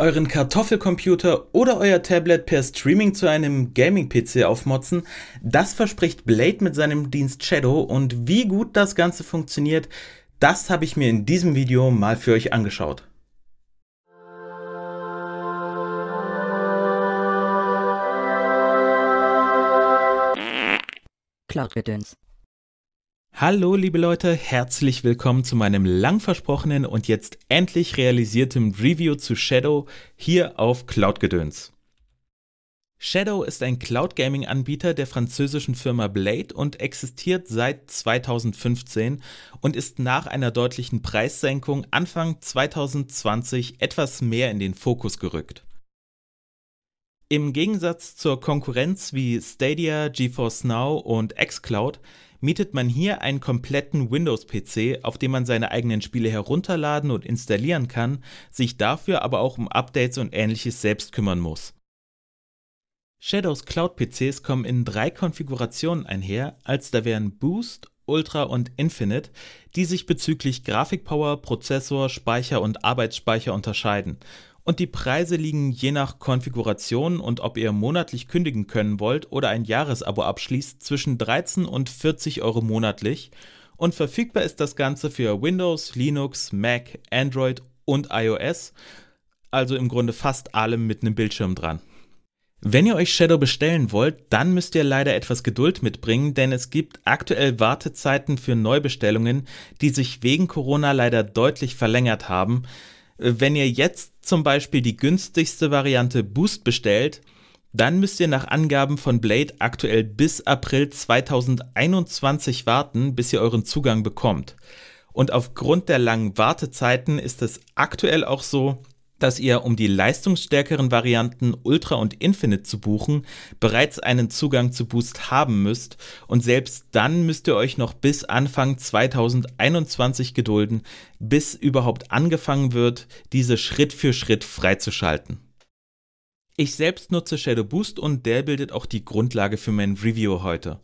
euren Kartoffelcomputer oder euer Tablet per Streaming zu einem Gaming-PC aufmotzen, das verspricht Blade mit seinem Dienst Shadow und wie gut das Ganze funktioniert, das habe ich mir in diesem Video mal für euch angeschaut. Cloud-Gedöns. Hallo liebe Leute, herzlich willkommen zu meinem lang versprochenen und jetzt endlich realisierten Review zu Shadow hier auf Cloud-Gedöns. Shadow ist ein Cloud Gaming Anbieter der französischen Firma Blade und existiert seit 2015 und ist nach einer deutlichen Preissenkung Anfang 2020 etwas mehr in den Fokus gerückt. Im Gegensatz zur Konkurrenz wie Stadia, GeForce Now und xCloud mietet man hier einen kompletten Windows-PC, auf dem man seine eigenen Spiele herunterladen und installieren kann, sich dafür aber auch um Updates und ähnliches selbst kümmern muss. Shadows Cloud-PCs kommen in drei Konfigurationen einher, als da wären Boost, Ultra und Infinite, die sich bezüglich Grafikpower, Prozessor, Speicher und Arbeitsspeicher unterscheiden und die Preise liegen je nach Konfiguration und ob ihr monatlich kündigen können wollt oder ein Jahresabo abschließt zwischen 13 und 40 Euro monatlich und verfügbar ist das Ganze für Windows, Linux, Mac, Android und iOS, also im Grunde fast allem mit einem Bildschirm dran. Wenn ihr euch Shadow bestellen wollt, dann müsst ihr leider etwas Geduld mitbringen, denn es gibt aktuell Wartezeiten für Neubestellungen, die sich wegen Corona leider deutlich verlängert haben. Wenn ihr jetzt zum Beispiel die günstigste Variante Boost bestellt, dann müsst ihr nach Angaben von Blade aktuell bis April 2021 warten, bis ihr euren Zugang bekommt. Und aufgrund der langen Wartezeiten ist es aktuell auch so, dass ihr, um die leistungsstärkeren Varianten Ultra und Infinite zu buchen, bereits einen Zugang zu Boost haben müsst und selbst dann müsst ihr euch noch bis Anfang 2021 gedulden, bis überhaupt angefangen wird, diese Schritt für Schritt freizuschalten. Ich selbst nutze Shadow Boost und der bildet auch die Grundlage für mein Review heute.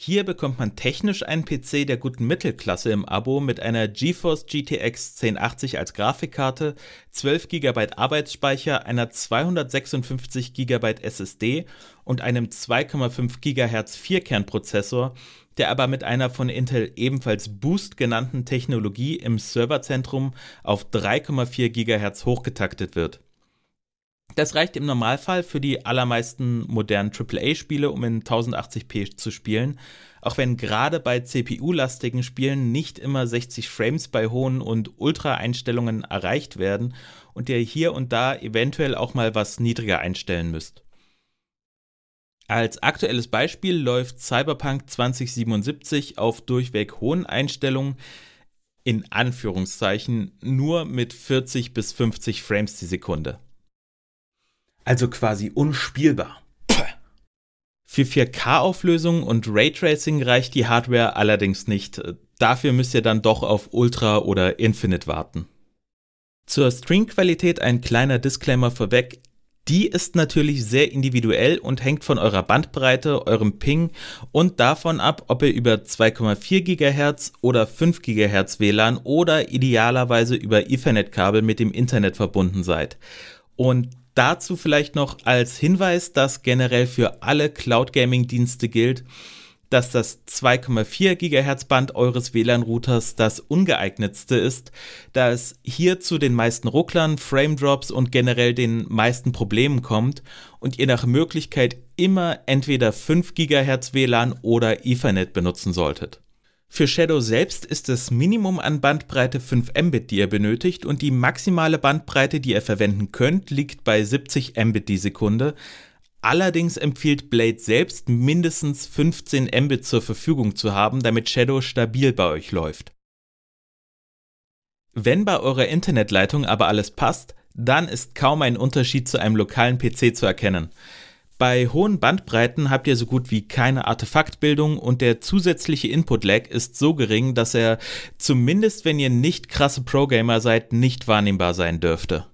Hier bekommt man technisch einen PC der guten Mittelklasse im Abo mit einer GeForce GTX 1080 als Grafikkarte, 12 GB Arbeitsspeicher, einer 256 GB SSD und einem 2,5 GHz Vierkernprozessor, der aber mit einer von Intel ebenfalls Boost genannten Technologie im Serverzentrum auf 3,4 GHz hochgetaktet wird. Das reicht im Normalfall für die allermeisten modernen AAA-Spiele, um in 1080p zu spielen, auch wenn gerade bei CPU-lastigen Spielen nicht immer 60 Frames bei hohen und Ultra-Einstellungen erreicht werden und ihr hier und da eventuell auch mal was niedriger einstellen müsst. Als aktuelles Beispiel läuft Cyberpunk 2077 auf durchweg hohen Einstellungen, in Anführungszeichen nur mit 40 bis 50 Frames die Sekunde also quasi unspielbar. Für 4K-Auflösung und Raytracing reicht die Hardware allerdings nicht. Dafür müsst ihr dann doch auf Ultra oder Infinite warten. Zur Streamqualität ein kleiner Disclaimer vorweg. Die ist natürlich sehr individuell und hängt von eurer Bandbreite, eurem Ping und davon ab, ob ihr über 2,4 GHz oder 5 GHz WLAN oder idealerweise über Ethernet-Kabel mit dem Internet verbunden seid. Und Dazu vielleicht noch als Hinweis, dass generell für alle Cloud Gaming Dienste gilt, dass das 2,4 GHz Band eures WLAN-Routers das ungeeignetste ist, da es hier zu den meisten Rucklern, Frame Drops und generell den meisten Problemen kommt und ihr nach Möglichkeit immer entweder 5 GHz WLAN oder Ethernet benutzen solltet. Für Shadow selbst ist das Minimum an Bandbreite 5 Mbit, die ihr benötigt, und die maximale Bandbreite, die ihr verwenden könnt, liegt bei 70 Mbit die Sekunde. Allerdings empfiehlt Blade selbst mindestens 15 Mbit zur Verfügung zu haben, damit Shadow stabil bei euch läuft. Wenn bei eurer Internetleitung aber alles passt, dann ist kaum ein Unterschied zu einem lokalen PC zu erkennen. Bei hohen Bandbreiten habt ihr so gut wie keine Artefaktbildung und der zusätzliche Input-Lag ist so gering, dass er zumindest wenn ihr nicht krasse Pro-Gamer seid, nicht wahrnehmbar sein dürfte.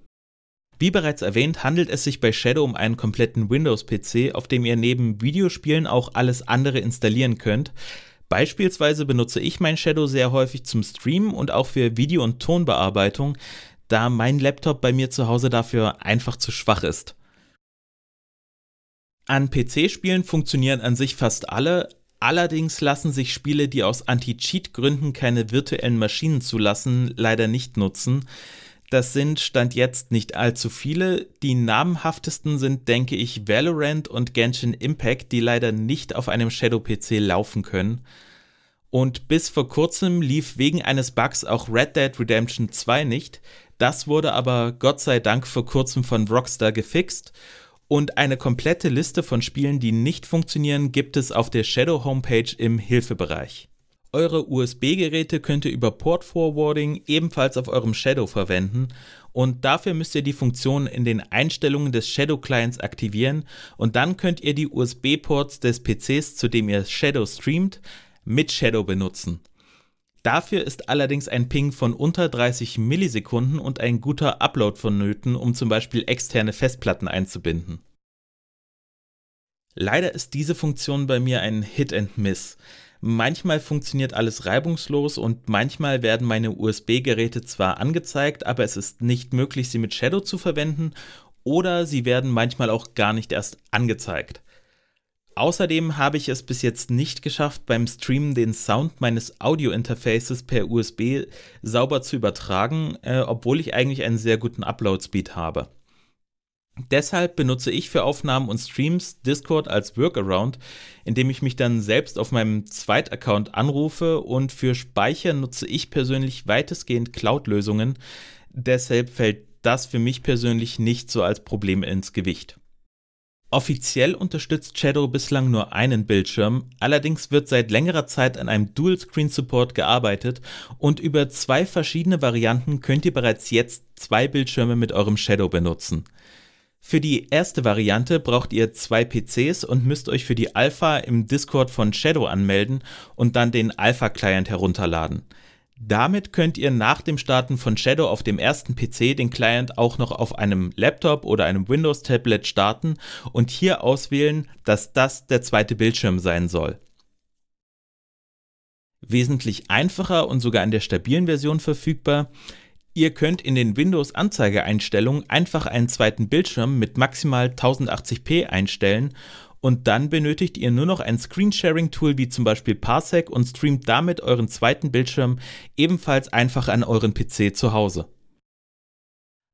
Wie bereits erwähnt, handelt es sich bei Shadow um einen kompletten Windows-PC, auf dem ihr neben Videospielen auch alles andere installieren könnt. Beispielsweise benutze ich mein Shadow sehr häufig zum Streamen und auch für Video- und Tonbearbeitung, da mein Laptop bei mir zu Hause dafür einfach zu schwach ist. An PC-Spielen funktionieren an sich fast alle, allerdings lassen sich Spiele, die aus Anti-Cheat-Gründen keine virtuellen Maschinen zulassen, leider nicht nutzen. Das sind Stand jetzt nicht allzu viele. Die namhaftesten sind, denke ich, Valorant und Genshin Impact, die leider nicht auf einem Shadow-PC laufen können. Und bis vor kurzem lief wegen eines Bugs auch Red Dead Redemption 2 nicht. Das wurde aber Gott sei Dank vor kurzem von Rockstar gefixt. Und eine komplette Liste von Spielen, die nicht funktionieren, gibt es auf der Shadow Homepage im Hilfebereich. Eure USB-Geräte könnt ihr über Port Forwarding ebenfalls auf eurem Shadow verwenden und dafür müsst ihr die Funktion in den Einstellungen des Shadow Clients aktivieren und dann könnt ihr die USB-Ports des PCs, zu dem ihr Shadow streamt, mit Shadow benutzen. Dafür ist allerdings ein Ping von unter 30 Millisekunden und ein guter Upload vonnöten, um zum Beispiel externe Festplatten einzubinden. Leider ist diese Funktion bei mir ein Hit and Miss. Manchmal funktioniert alles reibungslos und manchmal werden meine USB-Geräte zwar angezeigt, aber es ist nicht möglich, sie mit Shadow zu verwenden oder sie werden manchmal auch gar nicht erst angezeigt. Außerdem habe ich es bis jetzt nicht geschafft, beim Streamen den Sound meines Audio-Interfaces per USB sauber zu übertragen, äh, obwohl ich eigentlich einen sehr guten Upload-Speed habe. Deshalb benutze ich für Aufnahmen und Streams Discord als Workaround, indem ich mich dann selbst auf meinem Zweitaccount anrufe und für Speicher nutze ich persönlich weitestgehend Cloud-Lösungen. Deshalb fällt das für mich persönlich nicht so als Problem ins Gewicht. Offiziell unterstützt Shadow bislang nur einen Bildschirm, allerdings wird seit längerer Zeit an einem Dual-Screen-Support gearbeitet und über zwei verschiedene Varianten könnt ihr bereits jetzt zwei Bildschirme mit eurem Shadow benutzen. Für die erste Variante braucht ihr zwei PCs und müsst euch für die Alpha im Discord von Shadow anmelden und dann den Alpha-Client herunterladen. Damit könnt ihr nach dem Starten von Shadow auf dem ersten PC den Client auch noch auf einem Laptop oder einem Windows-Tablet starten und hier auswählen, dass das der zweite Bildschirm sein soll. Wesentlich einfacher und sogar in der stabilen Version verfügbar Ihr könnt in den Windows-Anzeigeeinstellungen einfach einen zweiten Bildschirm mit maximal 1080p einstellen und dann benötigt ihr nur noch ein Screensharing-Tool wie zum Beispiel Parsec und streamt damit euren zweiten Bildschirm ebenfalls einfach an euren PC zu Hause.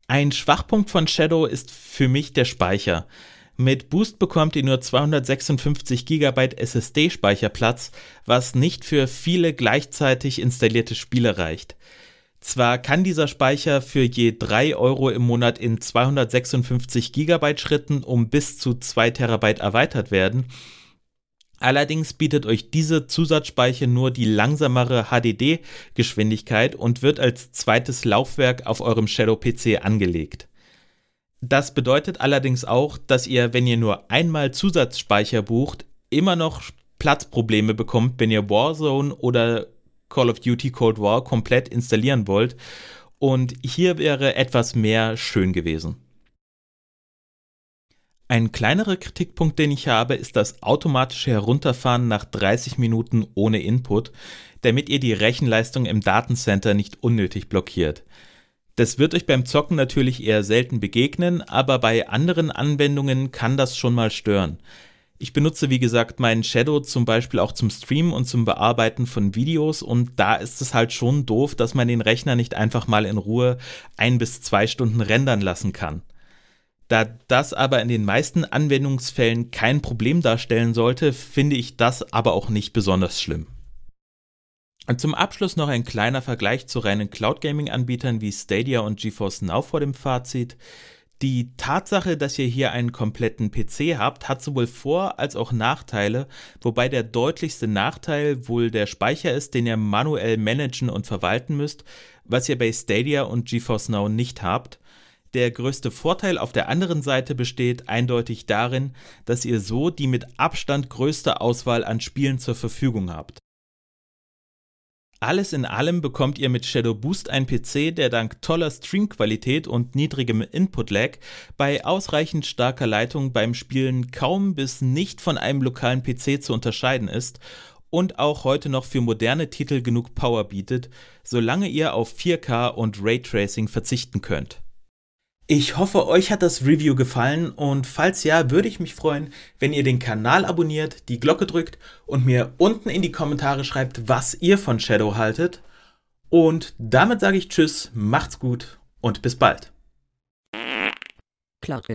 Ein Schwachpunkt von Shadow ist für mich der Speicher. Mit Boost bekommt ihr nur 256 GB SSD-Speicherplatz, was nicht für viele gleichzeitig installierte Spiele reicht. Zwar kann dieser Speicher für je 3 Euro im Monat in 256 GB Schritten um bis zu 2 Terabyte erweitert werden, allerdings bietet euch diese Zusatzspeicher nur die langsamere HDD-Geschwindigkeit und wird als zweites Laufwerk auf eurem Shadow PC angelegt. Das bedeutet allerdings auch, dass ihr, wenn ihr nur einmal Zusatzspeicher bucht, immer noch Platzprobleme bekommt, wenn ihr Warzone oder Call of Duty Cold War komplett installieren wollt. Und hier wäre etwas mehr schön gewesen. Ein kleinerer Kritikpunkt, den ich habe, ist das automatische Herunterfahren nach 30 Minuten ohne Input, damit ihr die Rechenleistung im Datencenter nicht unnötig blockiert. Das wird euch beim Zocken natürlich eher selten begegnen, aber bei anderen Anwendungen kann das schon mal stören. Ich benutze, wie gesagt, meinen Shadow zum Beispiel auch zum Streamen und zum Bearbeiten von Videos und da ist es halt schon doof, dass man den Rechner nicht einfach mal in Ruhe ein bis zwei Stunden rendern lassen kann. Da das aber in den meisten Anwendungsfällen kein Problem darstellen sollte, finde ich das aber auch nicht besonders schlimm. Und zum Abschluss noch ein kleiner Vergleich zu reinen Cloud Gaming Anbietern wie Stadia und GeForce Now vor dem Fazit. Die Tatsache, dass ihr hier einen kompletten PC habt, hat sowohl Vor- als auch Nachteile, wobei der deutlichste Nachteil wohl der Speicher ist, den ihr manuell managen und verwalten müsst, was ihr bei Stadia und GeForce Now nicht habt. Der größte Vorteil auf der anderen Seite besteht eindeutig darin, dass ihr so die mit Abstand größte Auswahl an Spielen zur Verfügung habt. Alles in allem bekommt ihr mit Shadow Boost einen PC, der dank toller Streamqualität und niedrigem Input-Lag bei ausreichend starker Leitung beim Spielen kaum bis nicht von einem lokalen PC zu unterscheiden ist und auch heute noch für moderne Titel genug Power bietet, solange ihr auf 4K und Raytracing verzichten könnt. Ich hoffe, euch hat das Review gefallen und falls ja, würde ich mich freuen, wenn ihr den Kanal abonniert, die Glocke drückt und mir unten in die Kommentare schreibt, was ihr von Shadow haltet. Und damit sage ich Tschüss, macht's gut und bis bald. Cloud.